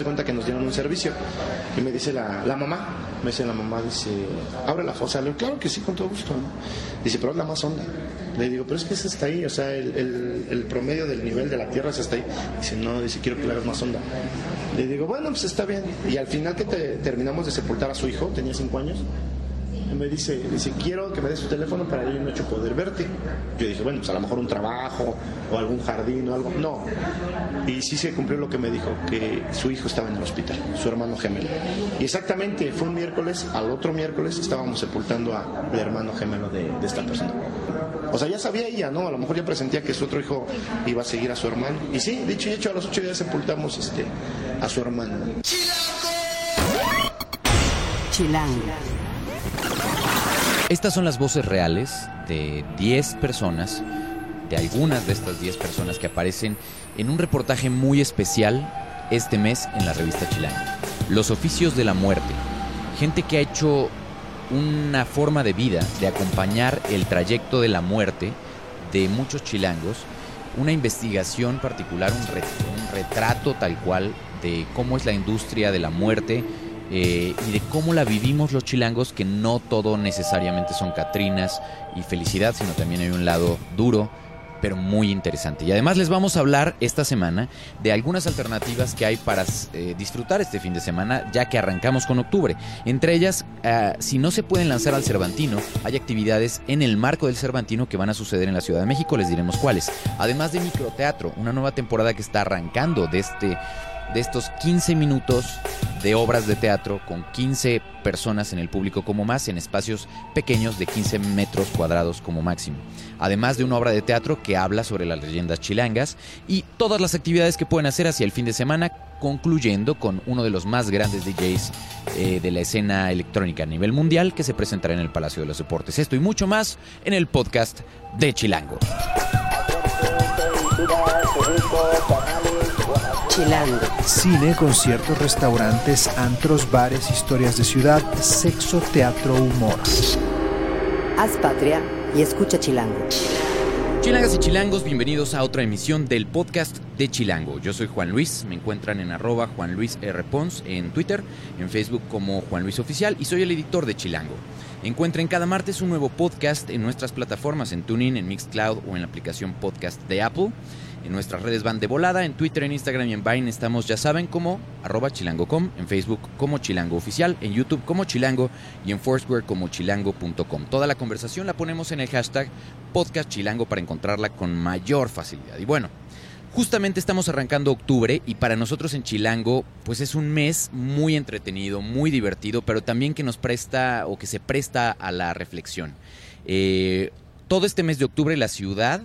de cuenta que nos dieron un servicio. Y me dice la, la mamá, me dice la mamá, dice, abre la fosa. Le digo, claro que sí, con todo gusto. ¿no? Dice, pero es la más honda. Le digo, pero es que es hasta ahí, o sea, el, el- el promedio del nivel de la tierra es hasta ahí. Dice, no, dice, quiero que la hagas más honda. Le digo, bueno, pues está bien. Y al final que te- terminamos de sepultar a su hijo, tenía cinco años, me dice, dice, quiero que me des tu teléfono para yo noche poder verte. Yo dije, bueno, pues a lo mejor un trabajo o algún jardín o algo. No. Y sí se cumplió lo que me dijo, que su hijo estaba en el hospital, su hermano gemelo. Y exactamente, fue un miércoles, al otro miércoles estábamos sepultando al hermano gemelo de, esta persona. O sea, ya sabía ella, ¿no? A lo mejor ya presentía que su otro hijo iba a seguir a su hermano. Y sí, dicho y hecho, a los ocho días sepultamos este, a su hermano. Chilango. Estas son las voces reales de 10 personas, de algunas de estas 10 personas que aparecen en un reportaje muy especial este mes en la revista Chilango. Los oficios de la muerte. Gente que ha hecho una forma de vida de acompañar el trayecto de la muerte de muchos chilangos, una investigación particular, un retrato tal cual de cómo es la industria de la muerte eh, y de cómo la vivimos los chilangos, que no todo necesariamente son Catrinas y felicidad, sino también hay un lado duro, pero muy interesante. Y además les vamos a hablar esta semana de algunas alternativas que hay para eh, disfrutar este fin de semana, ya que arrancamos con octubre. Entre ellas, ah, si no se pueden lanzar al Cervantino, hay actividades en el marco del Cervantino que van a suceder en la Ciudad de México, les diremos cuáles. Además de microteatro, una nueva temporada que está arrancando de este de estos 15 minutos de obras de teatro con 15 personas en el público como más en espacios pequeños de 15 metros cuadrados como máximo. Además de una obra de teatro que habla sobre las leyendas chilangas y todas las actividades que pueden hacer hacia el fin de semana, concluyendo con uno de los más grandes DJs eh, de la escena electrónica a nivel mundial que se presentará en el Palacio de los Deportes. Esto y mucho más en el podcast de Chilango. Chilango. Cine, conciertos, restaurantes, antros, bares, historias de ciudad, sexo, teatro, humor. Haz patria y escucha Chilango. Chilangas y chilangos, bienvenidos a otra emisión del podcast de Chilango. Yo soy Juan Luis, me encuentran en arroba Juan Luis R. Pons en Twitter, en Facebook como Juan Luis Oficial y soy el editor de Chilango. Encuentren cada martes un nuevo podcast en nuestras plataformas en TuneIn, en Mixcloud o en la aplicación podcast de Apple. En nuestras redes van de volada, en Twitter, en Instagram y en Vine estamos, ya saben, como arroba chilango.com, en Facebook como Chilango Oficial, en YouTube como Chilango y en Foursquare como chilango.com. Toda la conversación la ponemos en el hashtag podcast chilango para encontrarla con mayor facilidad. Y bueno, justamente estamos arrancando octubre y para nosotros en Chilango pues es un mes muy entretenido, muy divertido, pero también que nos presta o que se presta a la reflexión. Eh, todo este mes de octubre la ciudad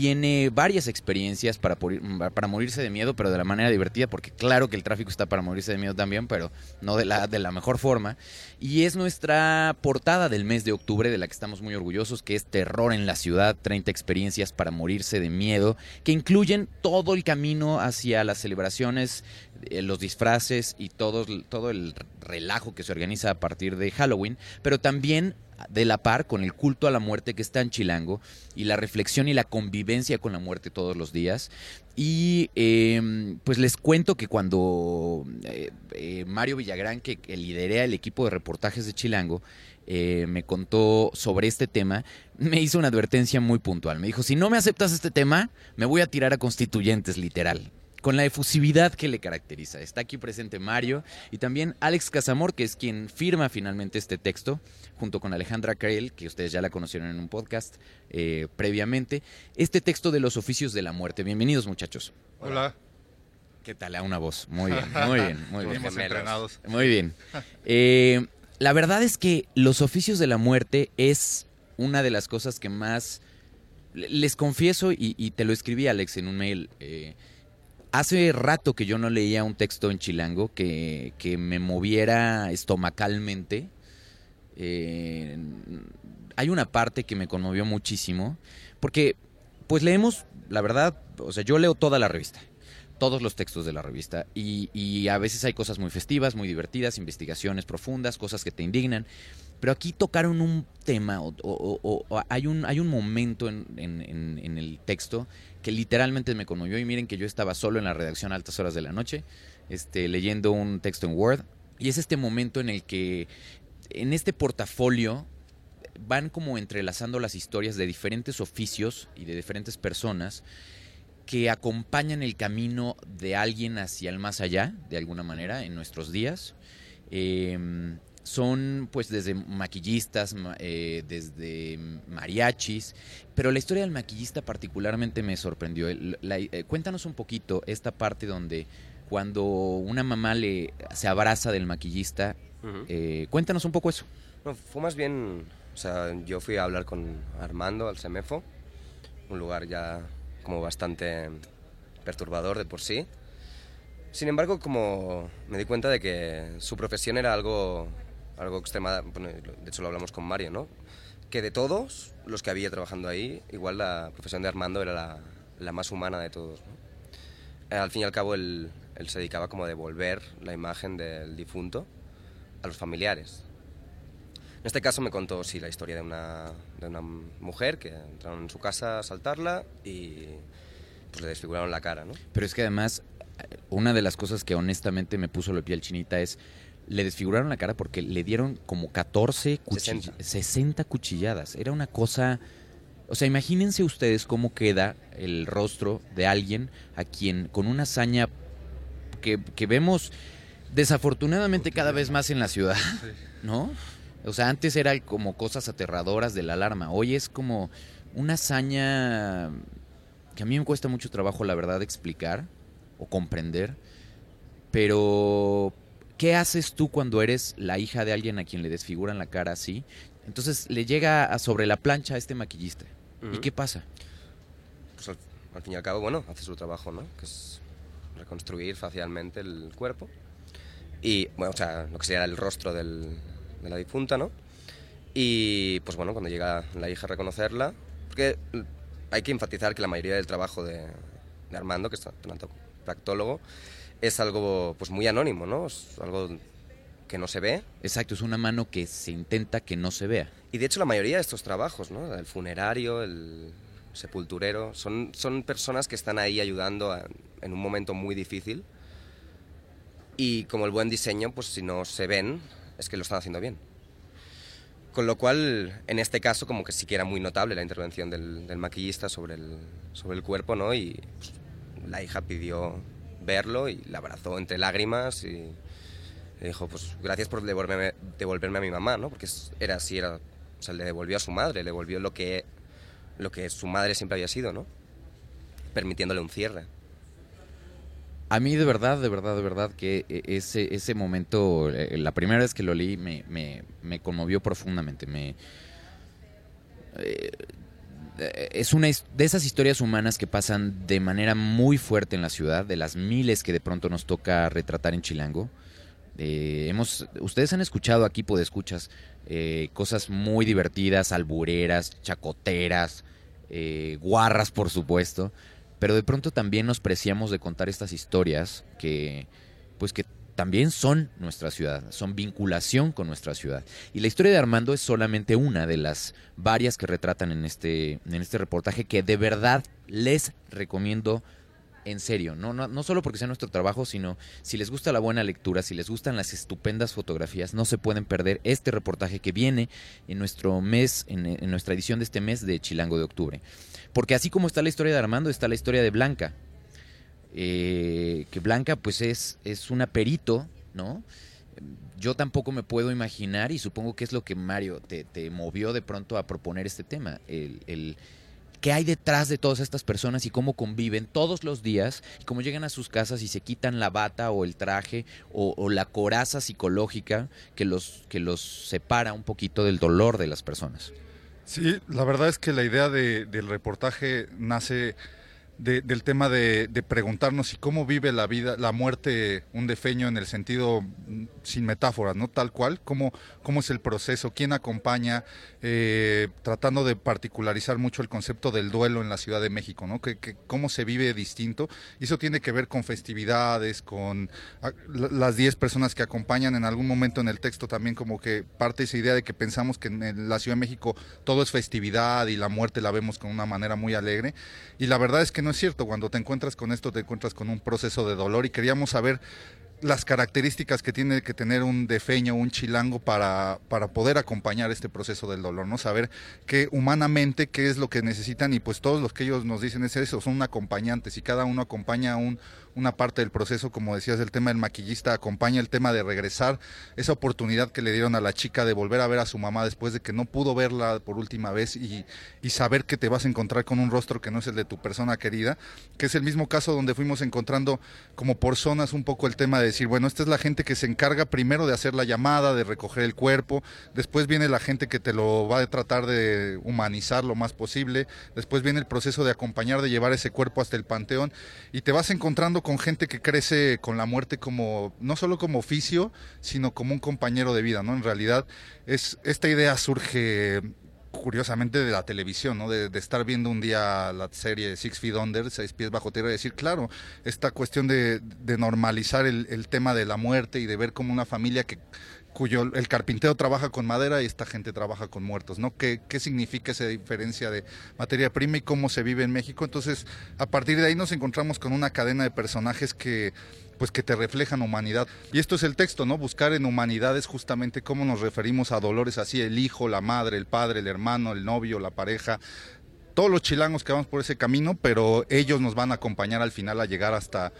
tiene varias experiencias para, por- para morirse de miedo, pero de la manera divertida, porque claro que el tráfico está para morirse de miedo también, pero no de la, de la mejor forma. Y es nuestra portada del mes de octubre, de la que estamos muy orgullosos, que es Terror en la Ciudad, 30 experiencias para morirse de miedo, que incluyen todo el camino hacia las celebraciones, eh, los disfraces y todo, todo el relajo que se organiza a partir de Halloween, pero también de la par con el culto a la muerte que está en Chilango y la reflexión y la convivencia con la muerte todos los días. Y eh, pues les cuento que cuando eh, eh, Mario Villagrán, que, que lidera el equipo de reportajes de Chilango, eh, me contó sobre este tema, me hizo una advertencia muy puntual. Me dijo, si no me aceptas este tema, me voy a tirar a constituyentes, literal con la efusividad que le caracteriza. Está aquí presente Mario y también Alex Casamor, que es quien firma finalmente este texto, junto con Alejandra Carel, que ustedes ya la conocieron en un podcast eh, previamente. Este texto de los oficios de la muerte. Bienvenidos, muchachos. Hola. ¿Qué tal? A una voz. Muy bien, muy bien, muy bien. Entrenados. Muy bien. Eh, la verdad es que los oficios de la muerte es una de las cosas que más... Les confieso, y, y te lo escribí, Alex, en un mail. eh, hace rato que yo no leía un texto en chilango que, que me moviera estomacalmente. Eh, hay una parte que me conmovió muchísimo, porque pues leemos, la verdad, o sea, yo leo toda la revista, todos los textos de la revista, y, y a veces hay cosas muy festivas, muy divertidas, investigaciones profundas, cosas que te indignan, pero aquí tocaron un tema, o, hay, un, hay un momento en, en- en- en el texto que literalmente me conmovió, y miren que yo estaba solo en la redacción a altas horas de la noche, este, leyendo un texto en Word. Y es este momento en el que en este portafolio van como entrelazando las historias de diferentes oficios y de diferentes personas que acompañan el camino de alguien hacia el más allá, de alguna manera, en nuestros días. Em, son pues desde maquillistas, eh, desde mariachis, pero la historia del maquillista particularmente me sorprendió. Eh, cuéntanos un poquito esta parte donde cuando una mamá le se abraza del maquillista, eh, cuéntanos un poco eso. fue más bien, o sea, yo fui a hablar con Armando al Semefo, un lugar ya como bastante perturbador de por sí. Sin embargo, como me di cuenta de que su profesión era algo algo extrema, de hecho lo hablamos con Mario, ¿no? Que de todos los que había trabajando ahí, igual la profesión de Armando era la, la más humana de todos. ¿no? Al fin y al cabo, él, él, se dedicaba como a devolver la imagen del difunto a los familiares. En este caso me contó, sí, la historia de una, de una mujer que entraron en su casa a asaltarla y pues le desfiguraron la cara, ¿no? Pero es que además, una de las cosas que honestamente me puso la piel chinita es le desfiguraron la cara porque le dieron como 14, 60. cuchilladas. Era una cosa... O sea, imagínense ustedes cómo queda el rostro de alguien a quien con una hazaña que, que vemos desafortunadamente cada vez más en la ciudad, ¿no? O sea, antes era como cosas aterradoras de la alarma. Hoy es como una hazaña que a mí me cuesta mucho trabajo, la verdad, explicar o comprender. Pero, ¿Qué haces tú cuando eres la hija de alguien a quien le desfiguran la cara así? Entonces le llega a sobre la plancha a este maquillista. ¿Y qué pasa? Pues al, fin y al cabo, bueno, hace su trabajo, ¿no? Que es reconstruir facialmente el cuerpo. Y, bueno, o sea, lo que sería el rostro del, de la difunta, ¿no? Y, pues bueno, cuando llega la hija a reconocerla, porque hay que enfatizar que la mayoría del trabajo de, de Armando, que es tanatopactólogo, es algo pues muy anónimo, ¿no? Es algo que no se ve. Exacto, es una mano que se intenta que no se vea. Y de hecho la mayoría de estos trabajos, ¿no? El funerario, el sepulturero, son, son personas que están ahí ayudando en un momento muy difícil. Y como el buen diseño, pues si no se ven, es que lo están haciendo bien. Con lo cual, en este caso, como que sí que era muy notable la intervención del, maquillista sobre el, sobre el cuerpo, ¿no? Y pues, la hija pidió verlo y la abrazó entre lágrimas y dijo, pues gracias por devolverme, devolverme a mi mamá, ¿no? Porque era así, era, o sea, le devolvió a su madre, le devolvió lo que, lo que su madre siempre había sido, ¿no? Permitiéndole un cierre. A mí de verdad, de verdad, de verdad que e, ese, ese momento, eh, la primera vez que lo leí me, me, me conmovió profundamente. Me, eh, es una de esas historias humanas que pasan de manera muy fuerte en la ciudad, de las miles que de pronto nos toca retratar en Chilango. Eh, hemos, ustedes han escuchado aquí, por escuchas, eh, cosas muy divertidas, albureras, chacoteras, guarras, por supuesto, pero de pronto también nos preciamos de contar estas historias que, pues que también son nuestra ciudad, son vinculación con nuestra ciudad. Y la historia de Armando es solamente una de las varias que retratan en este, en este reportaje que de verdad les recomiendo en serio, no, no, no solo porque sea nuestro trabajo, sino si les gusta la buena lectura, si les gustan las estupendas fotografías, no se pueden perder este reportaje que viene en nuestro mes, en, en nuestra edición de este mes de Chilango de Octubre. Porque así como está la historia de Armando, está la historia de Blanca, eh, que Blanca pues es, es una perito, ¿no? Yo tampoco me puedo imaginar y supongo que es lo que Mario te, movió de pronto a proponer este tema, el, el qué hay detrás de todas estas personas y cómo conviven todos los días y cómo llegan a sus casas y se quitan la bata o el traje o, la coraza psicológica que los, que los separa un poquito del dolor de las personas. Sí, la verdad es que la idea de, del reportaje nace del tema de, preguntarnos si cómo vive la vida, la muerte un defeño en el sentido mm, sin metáforas, ¿no? Tal cual, cómo, cómo es el proceso, quién acompaña, eh, tratando de particularizar mucho el concepto del duelo en la Ciudad de México, ¿no? Que, cómo se vive distinto. Y eso tiene que ver con festividades, con ah, las 10 personas que acompañan en algún momento en el texto también como que parte esa idea de que pensamos que en la Ciudad de México todo es festividad y la muerte la vemos con una manera muy alegre. Y la verdad es que no es cierto. Cuando te encuentras con esto, te encuentras con un proceso de dolor y queríamos saber las características que tiene que tener un defeño, un chilango para, para poder acompañar este proceso del dolor, ¿no? Saber que humanamente qué es lo que necesitan y pues todos los que ellos nos dicen es eso, son acompañantes y cada uno acompaña un, una parte del proceso, como decías, el tema del maquillista acompaña el tema de regresar, esa oportunidad que le dieron a la chica de volver a ver a su mamá después de que no pudo verla por última vez y, y saber que te vas a encontrar con un rostro que no es el de tu persona querida, que es el mismo caso donde fuimos encontrando como por zonas un poco el tema de decir, bueno, esta es la gente que se encarga primero de hacer la llamada, de recoger el cuerpo, después viene la gente que te lo va a tratar de humanizar lo más posible, después viene el proceso de acompañar, de llevar ese cuerpo hasta el panteón y te vas encontrando con gente que crece con la muerte como, no solo como oficio, sino como un compañero de vida, ¿no? En realidad, es, esta idea surge curiosamente de la televisión, ¿no? De, estar viendo un día la serie Six Feet Under, Seis Pies Bajo Tierra, y decir, claro, esta cuestión de, normalizar el, el, tema de la muerte y de ver como una familia que cuyo el carpintero trabaja con madera y esta gente trabaja con muertos, ¿no? ¿Qué, ¿Qué significa esa diferencia de materia prima y cómo se vive en México? Entonces, a partir de ahí nos encontramos con una cadena de personajes que pues que te reflejan humanidad. Y esto es el texto, ¿no? Buscar en humanidad es justamente cómo nos referimos a dolores así, el hijo, la madre, el padre, el hermano, el novio, la pareja, todos los chilangos que vamos por ese camino, pero ellos nos van a acompañar al final a llegar hasta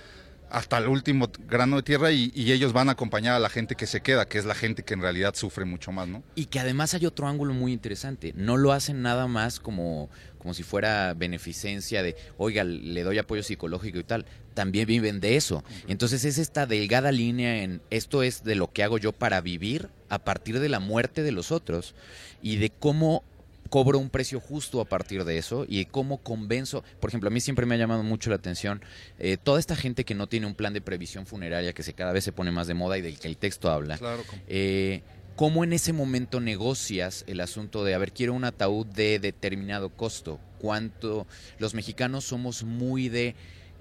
hasta el último grano de tierra y, ellos van a acompañar a la gente que se queda, que es la gente que en realidad sufre mucho más, ¿no? Y que además hay otro ángulo muy interesante. No lo hacen nada más como, como si fuera beneficencia de, oiga, le doy apoyo psicológico y tal. También viven de eso. Entonces es esta delgada línea en esto es de lo que hago yo para vivir a partir de la muerte de los otros y de cómo cobro un precio justo a partir de eso y cómo convenzo, por ejemplo, a mí siempre me ha llamado mucho la atención eh, toda esta gente que no tiene un plan de previsión funeraria que se cada vez se pone más de moda y del que el texto habla. Eh, ¿Cómo en ese momento negocias el asunto de, a ver, quiero un ataúd de determinado costo? ¿Cuánto? Los mexicanos somos muy de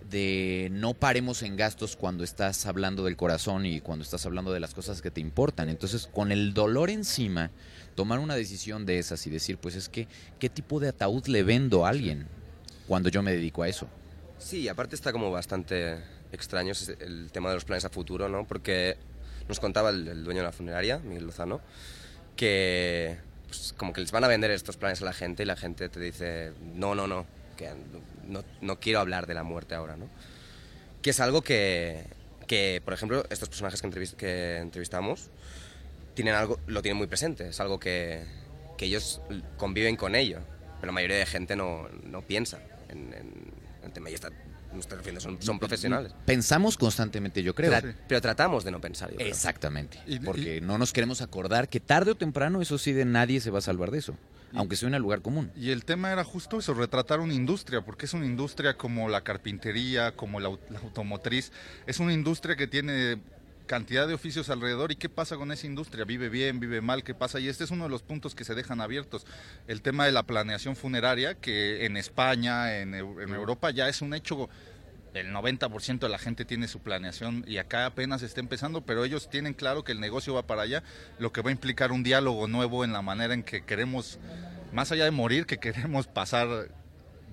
de no paremos en gastos cuando estás hablando del corazón y cuando estás hablando de las cosas que te importan. Entonces, con el dolor encima, tomar una decisión de esas y decir, pues es que, ¿qué tipo de ataúd le vendo a alguien cuando yo me dedico a eso? Sí, aparte está como bastante extraño el tema de los planes a futuro, ¿no? Porque nos contaba el, dueño de la funeraria, Miguel Lozano, que pues, como que les van a vender estos planes a la gente y la gente te dice, no, no, no, que no, no quiero hablar de la muerte ahora, ¿no? Que es algo que, que por ejemplo, estos personajes que, que entrevistamos, tienen algo, lo tienen muy presente, es algo que, que ellos conviven con ello, pero la mayoría de gente no, no piensa en, el tema y está, son, son, profesionales. Pensamos constantemente, yo creo. pero tratamos de no pensar. Exactamente. porque no nos queremos acordar que tarde o temprano, eso sí, de nadie se va a salvar de eso. aunque sea en el lugar común. Y el tema era justo eso, retratar una industria, porque es una industria como la carpintería, como la automotriz, es una industria que tiene cantidad de oficios alrededor y qué pasa con esa industria, vive bien, vive mal, qué pasa. Y este es uno de los puntos que se dejan abiertos. El tema de la planeación funeraria, que en España, en, Europa ya es un hecho el 90% de la gente tiene su planeación y acá apenas está empezando, pero ellos tienen claro que el negocio va para allá, lo que va a implicar un diálogo nuevo en la manera en que queremos, más allá de morir, que queremos pasar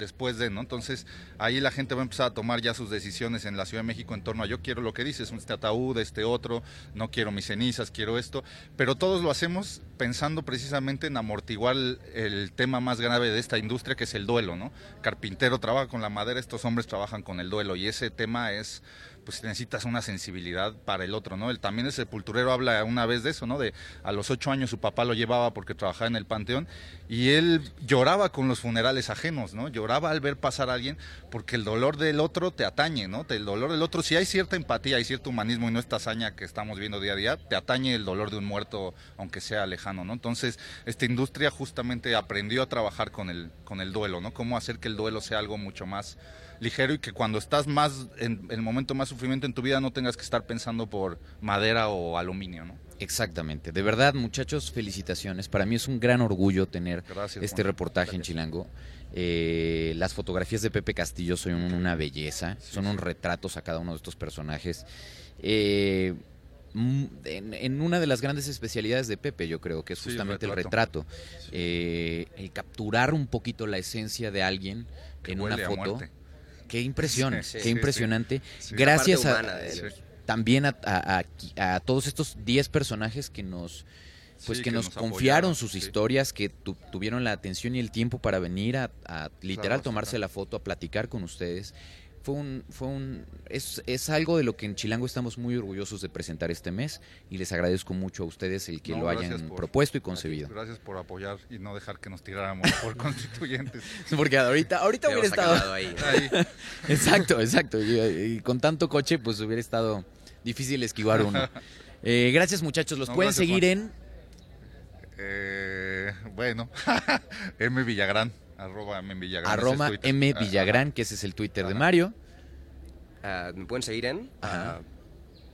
después de, ¿no? Entonces ahí la gente va a empezar a tomar ya sus decisiones en la Ciudad de México en torno a yo quiero lo que dices, este ataúd, este otro, no quiero mis cenizas, quiero esto, pero todos lo hacemos pensando precisamente en amortiguar el, tema más grave de esta industria que es el duelo, ¿no? Carpintero trabaja con la madera, estos hombres trabajan con el duelo y ese tema es pues necesitas una sensibilidad para el otro, ¿no? El, también el sepulturero habla una vez de eso, ¿no? De a los ocho años su papá lo llevaba porque trabajaba en el panteón y él lloraba con los funerales ajenos, ¿no? Lloraba al ver pasar a alguien porque el dolor del otro te atañe, ¿no? El dolor del otro, si hay cierta empatía, hay cierto humanismo y no esta hazaña que estamos viendo día a día, te atañe el dolor de un muerto aunque sea lejano, ¿no? Entonces, esta industria justamente aprendió a trabajar con el, con el duelo, ¿no? Cómo hacer que el duelo sea algo mucho más ligero y que cuando estás más en el momento más sufrimiento en tu vida no tengas que estar pensando por madera o aluminio, ¿no? Exactamente. De verdad, muchachos, felicitaciones. Para mí es un gran orgullo tener este reportaje en Chilango. Eh, las fotografías de Pepe Castillo son una belleza, son un retratos a cada uno de estos personajes. Eh, en, una de las grandes especialidades de Pepe, yo creo que es justamente el retrato. Eh, el capturar un poquito la esencia de alguien en una foto qué impresión, Sí, qué sí, impresionante. Sí. Gracias a, también a, a- a- a todos estos 10 personajes que nos pues que, que nos, nos confiaron apoyaron, sus historias, que tu- tuvieron la atención y el tiempo para venir a, a literal tomarse la foto, a platicar con ustedes. Fue un, fue un, es, es algo de lo que en Chilango estamos muy orgullosos de presentar este mes y les agradezco mucho a ustedes el que No, lo hayan por- propuesto y concebido. Gracias por apoyar y no dejar que nos tiráramos por constituyentes. Porque ahorita, ahorita Te hubiera estado... ahí. Ahí. Exacto, exacto. Y, y con tanto coche, pues hubiera estado difícil esquivar uno. Eh, gracias muchachos, los No, pueden gracias, seguir Juan. en Eh, bueno, M Villagrán, arroba M Villagrán. es. M Ah, Villagrán, que ese es el Twitter de. Mario. Ah, me pueden seguir en ah,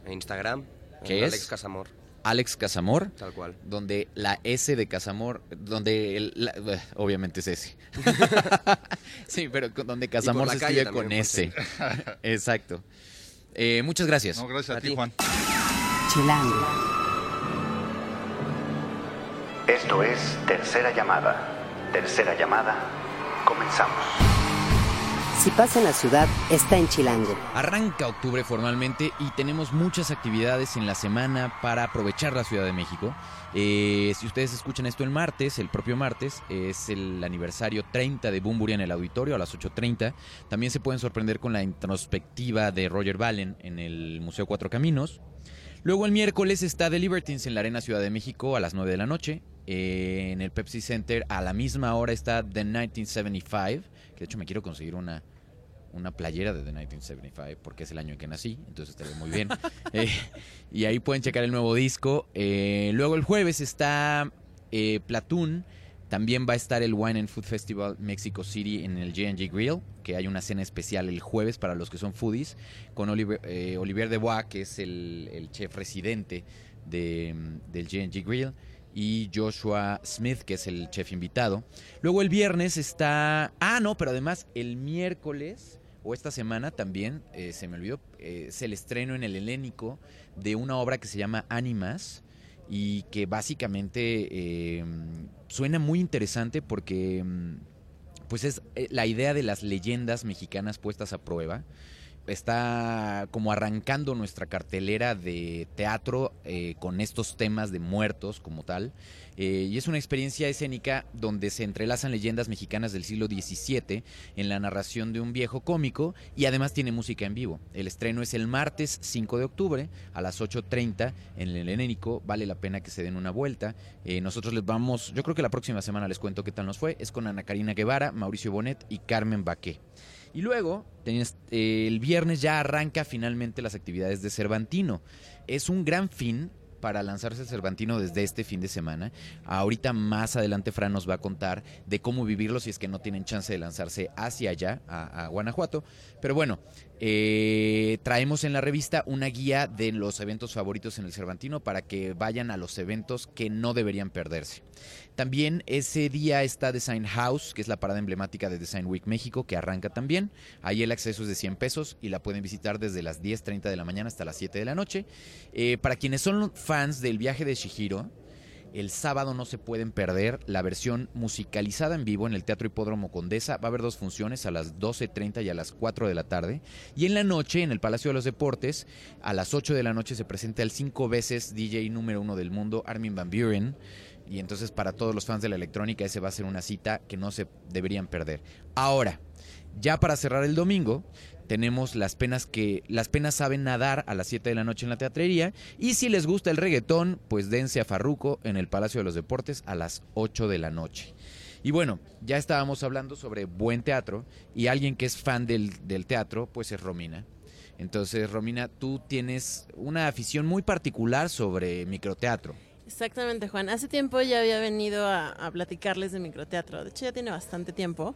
Instagram. ¿Qué en es? Alex Casamor, Alex Casamor, tal cual. donde la S de Casamor, donde el, la- eh, obviamente es S. sí, pero con- donde Casamor la se calle escribe con S. Exacto. Eh, muchas gracias. No, gracias a, ti. Juan. Chilango. Esto es Tercera Llamada. Tercera Llamada. Comenzamos. Si pasa en la ciudad, está en Chilango. Arranca octubre formalmente y tenemos muchas actividades en la semana para aprovechar la Ciudad de México. Eh, si ustedes escuchan esto el martes, el propio martes, es el aniversario 30 de Bumburi en el auditorio a las 8.30. También se pueden sorprender con la introspectiva de Roger Ballen en el Museo Cuatro Caminos. Luego el miércoles está The Libertines en la Arena Ciudad de México a las 9 de la noche. Eh, en el Pepsi Center a la misma hora está The 1975, que de hecho me quiero conseguir una, una playera de The 1975 porque es el año en que nací, entonces estaría muy bien. Eh, y ahí pueden checar el nuevo disco. Eh, luego el jueves está Platoon. También va a estar el Wine and Food Festival Mexico City en el J&G Grill, que hay una cena especial el jueves para los que son foodies, con Oliver, eh, Olivier Debois, que es el, chef residente de, del Grill, y Joshua Smith, que es el chef invitado. Luego el viernes está... Ah, no, pero además el miércoles o esta semana también, eh, se me olvidó, eh, es el estreno en el Helénico de una obra que se llama Ánimas y que básicamente eh, suena muy interesante porque mm, pues es eh, la idea de las leyendas mexicanas puestas a prueba. Está como arrancando nuestra cartelera de teatro eh, con estos temas de muertos como tal. Eh, y es una experiencia escénica donde se entrelazan leyendas mexicanas del siglo XVII en la narración de un viejo cómico y además tiene música en vivo. El estreno es el martes 5 de octubre a las 8.30 en el Helénico. Vale la pena que se den una vuelta. Eh, nosotros les vamos, yo creo que la próxima semana les cuento qué tal nos fue. Es con Ana Karina Guevara, Mauricio Bonet y Carmen Baqué. Y luego, tenías- eh, el viernes ya arranca finalmente las actividades de Cervantino. Es un gran fin para lanzarse el Cervantino desde este fin de semana. Ahorita más adelante Fran nos va a contar de cómo vivirlo si es que no tienen chance de lanzarse hacia allá, a Guanajuato. Pero bueno, eh, traemos en la revista una guía de los eventos favoritos en el Cervantino para que vayan a los eventos que no deberían perderse. También ese día está Design House, que es la parada emblemática de Design Week México, que arranca también. Ahí el acceso es de 100 pesos y la pueden visitar desde las 10.30 de la mañana hasta las 7 de la noche. Eh, para quienes son fans del viaje de Shihiro, el sábado no se pueden perder la versión musicalizada en vivo en el Teatro Hipódromo Condesa. Va a haber dos funciones a las 12.30 y a las 4 de la tarde. Y en la noche, en el Palacio de los Deportes, a las 8 de la noche se presenta el cinco veces DJ número uno del mundo, Armin Van Buren. Y entonces para todos los fans de la electrónica ese va a ser una cita que no se deberían perder. Ahora, ya para cerrar el domingo, tenemos las penas que las penas saben nadar a las 7 de la noche en la teatrería y si les gusta el reggaetón, pues dense a Farruco en el Palacio de los Deportes a las 8 de la noche. Y bueno, ya estábamos hablando sobre buen teatro y alguien que es fan del, del teatro, pues es Romina. Entonces, Romina, tú tienes una afición muy particular sobre microteatro. Exactamente, Juan. Hace tiempo ya había venido a, a platicarles de microteatro. De hecho, ya tiene bastante tiempo.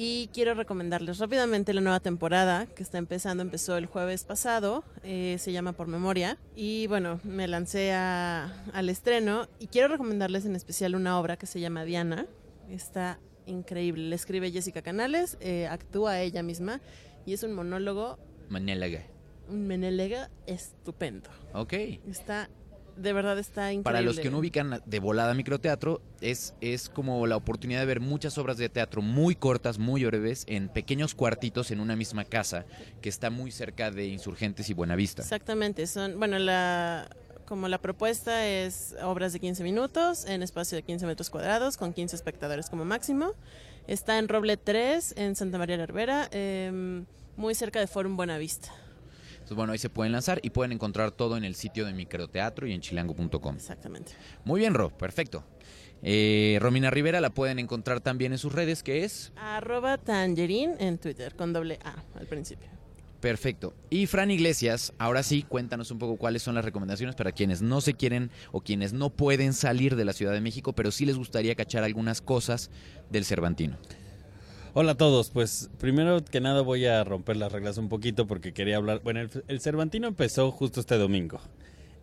Y quiero recomendarles rápidamente la nueva temporada que está empezando. Empezó el jueves pasado. eh, se llama Por Memoria. Y bueno, me lancé a- al estreno. Y quiero recomendarles en especial una obra que se llama Diana. Está increíble. La escribe Jessica Canales. eh, actúa ella misma. Y es un monólogo, Manélaga. un menelega estupendo. Ok. Está de verdad está increíble. Para los que no ubican de volada microteatro, es, es como la oportunidad de ver muchas obras de teatro muy cortas, muy breves, en pequeños cuartitos en una misma casa, que está muy cerca de Insurgentes y Buenavista. Exactamente, son, bueno, la como la propuesta es obras de 15 minutos en espacio de 15 metros cuadrados con 15 espectadores como máximo. Está en Roble 3 en Santa María la Herrera, em, muy cerca de Forum Buenavista. Entonces, bueno, ahí se pueden lanzar y pueden encontrar todo en el sitio de microteatro y en chilango.com. Exactamente. Muy bien, Ro, perfecto. Eh, Romina Rivera la pueden encontrar también en sus redes, que es Arroba Tangerín en Twitter, con doble A al principio. Perfecto. Y Fran Iglesias, ahora sí, cuéntanos un poco cuáles son las recomendaciones para quienes no se quieren o quienes no pueden salir de la Ciudad de México, pero sí les gustaría cachar algunas cosas del Cervantino. Hola a todos, pues primero que nada voy a romper las reglas un poquito porque quería hablar, bueno, el, el Cervantino empezó justo este domingo.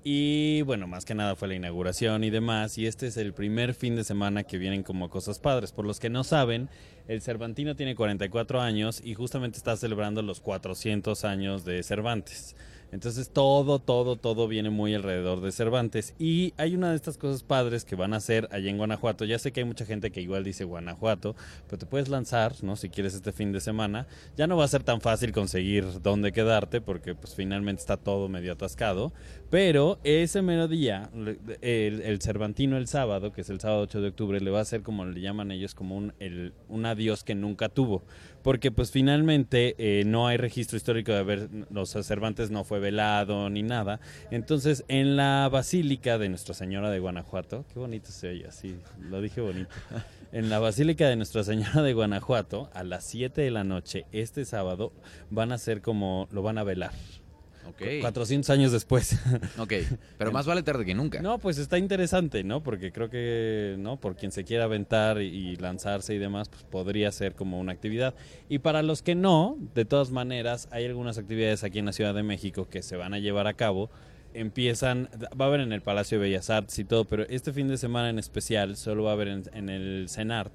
Y bueno, más que nada fue la inauguración y demás. Y este es el primer fin de semana que vienen como cosas padres. Por los que no saben, el Cervantino tiene 44 años y justamente está celebrando los 400 años de Cervantes. Entonces todo, todo, todo viene muy alrededor de Cervantes. Y hay una de estas cosas padres que van a hacer allá en Guanajuato. Ya sé que hay mucha gente que igual dice Guanajuato, pero te puedes lanzar, ¿no? Si quieres este fin de semana. Ya no va a ser tan fácil conseguir dónde quedarte porque pues finalmente está todo medio atascado. Pero ese mero día, el, Cervantino el sábado, que es el sábado 8 de octubre, le va a hacer como le llaman ellos, como un, el, un adiós que nunca tuvo. Porque pues finalmente eh, no hay registro histórico de haber, los Cervantes no fue velado ni nada. Entonces en la Basílica de Nuestra Señora de Guanajuato, qué bonito se oye, así, lo dije bonito. En la Basílica de Nuestra Señora de Guanajuato, a las 7 de la noche, este sábado, van a ser como, lo van a velar. Ok. 400 años después. Ok, pero más vale tarde que nunca. No, pues está interesante, ¿no? Porque creo que, ¿no? Por quien se quiera aventar y, y lanzarse y demás, pues podría ser como una actividad. Y para los que no, de todas maneras, hay algunas actividades aquí en la Ciudad de México que se van a llevar a cabo. Empiezan, va a haber en el Palacio de Bellas Artes y todo, pero este fin de semana en especial solo va a haber en, en el CENART,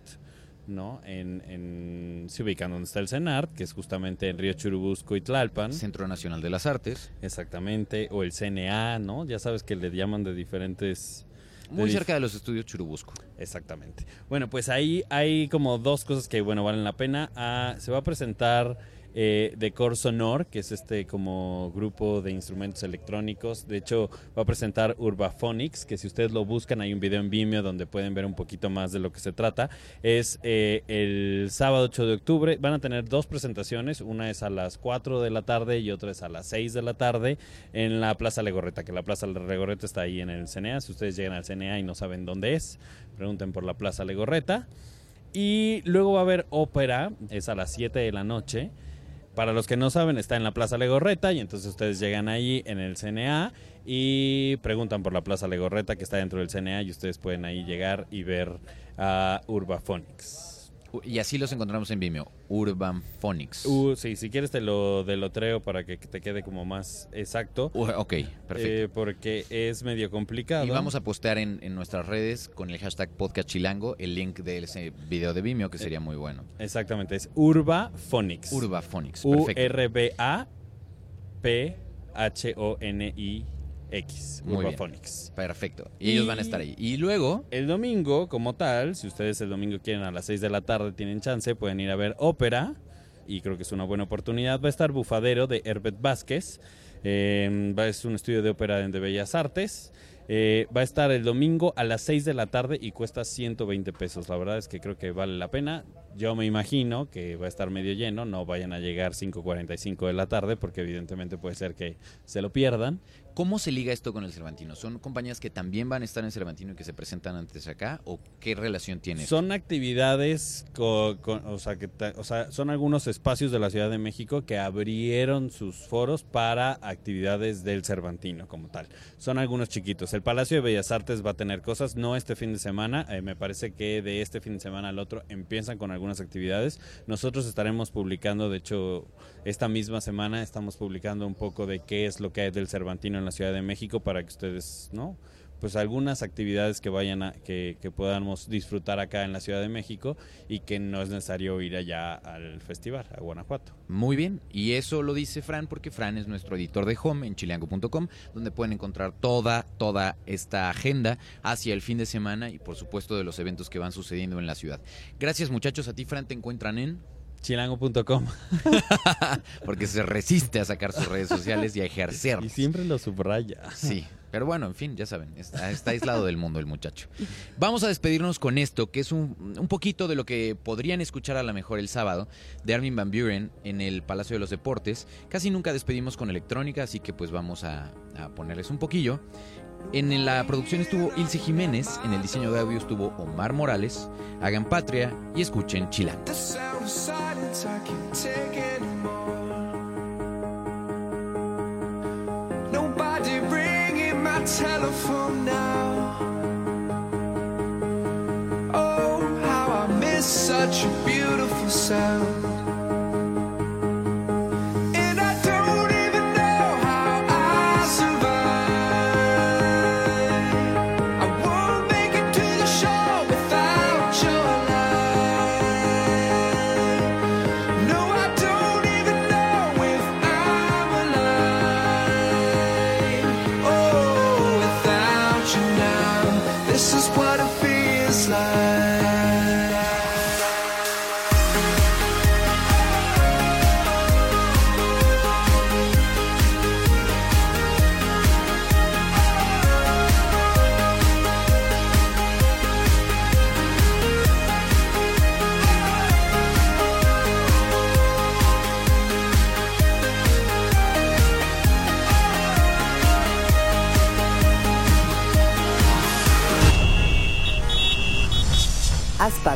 ¿no? En, en, se ubican donde está el CENART, que es justamente en Río Churubusco y Tlalpan. Centro Nacional de las Artes. Exactamente, o el CNA, ¿no? Ya sabes que le llaman de diferentes... Muy de cerca de los estudios Churubusco. Exactamente. Bueno, pues ahí hay como dos cosas que, bueno, valen la pena. Ah, se va a presentar eh, Decor Sonor, que es este como grupo de instrumentos electrónicos. De hecho, va a presentar Urbaphonics, que si ustedes lo buscan, hay un video en Vimeo donde pueden ver un poquito más de lo que se trata. Es eh, el sábado 8 de octubre. Van a tener dos presentaciones. Una es a las 4 de la tarde y otra es a las 6 de la tarde en la Plaza Legorreta, que la Plaza Legorreta está ahí en el CNA. Si ustedes llegan al CNA y no saben dónde es, pregunten por la Plaza Legorreta. Y luego va a haber ópera, es a las 7 de la noche. Para los que no saben, está en la Plaza Legorreta y entonces ustedes llegan ahí en el CNA y preguntan por la Plaza Legorreta que está dentro del CNA y ustedes pueden ahí llegar y ver a Urbaphonics. Y así los encontramos en Vimeo, Urban Phonics. Uh, sí, si quieres te lo delotreo para que te quede como más exacto. Uh, ok, perfecto. Eh, porque es medio complicado. Y vamos a postear en, en, nuestras redes con el hashtag podcast chilango el link de ese video de Vimeo que sería muy bueno. Exactamente, es Urbaphonics. Urbaphonics, perfecto. U-R-B-A-P-H-O-N-I. X, Muy. Bien. Perfecto. Y, ellos van a estar ahí. Y luego. El domingo, como tal, si ustedes el domingo quieren a las 6 de la tarde, tienen chance, pueden ir a ver ópera. Y creo que es una buena oportunidad. Va a estar Bufadero de Herbert Vázquez. Eh, es un estudio de ópera de Bellas Artes. Eh, va a estar el domingo a las 6 de la tarde y cuesta 120 pesos. La verdad es que creo que vale la pena. Yo me imagino que va a estar medio lleno, no vayan a llegar 5.45 de la tarde porque evidentemente puede ser que se lo pierdan. ¿Cómo se liga esto con el Cervantino? ¿Son compañías que también van a estar en Cervantino y que se presentan antes acá? ¿O qué relación tiene? Son actividades, con, con, o, sea, que, o sea, son algunos espacios de la Ciudad de México que abrieron sus foros para actividades del Cervantino como tal. Son algunos chiquitos. El Palacio de Bellas Artes va a tener cosas, no este fin de semana, eh, me parece que de este fin de semana al otro empiezan con algunas actividades. Nosotros estaremos publicando, de hecho, esta misma semana estamos publicando un poco de qué es lo que hay del Cervantino en la Ciudad de México para que ustedes, ¿no? pues algunas actividades que vayan a, que, que podamos disfrutar acá en la Ciudad de México y que no es necesario ir allá al festival, a Guanajuato. Muy bien, y eso lo dice Fran porque Fran es nuestro editor de home en chileango.com, donde pueden encontrar toda, toda esta agenda hacia el fin de semana y por supuesto de los eventos que van sucediendo en la ciudad. Gracias muchachos, a ti Fran te encuentran en Chilango.com. porque se resiste a sacar sus redes sociales y a ejercer. Y siempre lo subraya. Sí, pero bueno, en fin, ya saben, está, está aislado del mundo el muchacho. Vamos a despedirnos con esto, que es un, un poquito de lo que podrían escuchar a lo mejor el sábado de Armin Van Buren en el Palacio de los Deportes. Casi nunca despedimos con electrónica, así que pues vamos a, a ponerles un poquillo. En la producción estuvo Ilse Jiménez, en el diseño de audio estuvo Omar Morales. Hagan patria y escuchen Chilango. I can't take. Nobody ringing my telephone now. Oh, how I miss such a beautiful sound.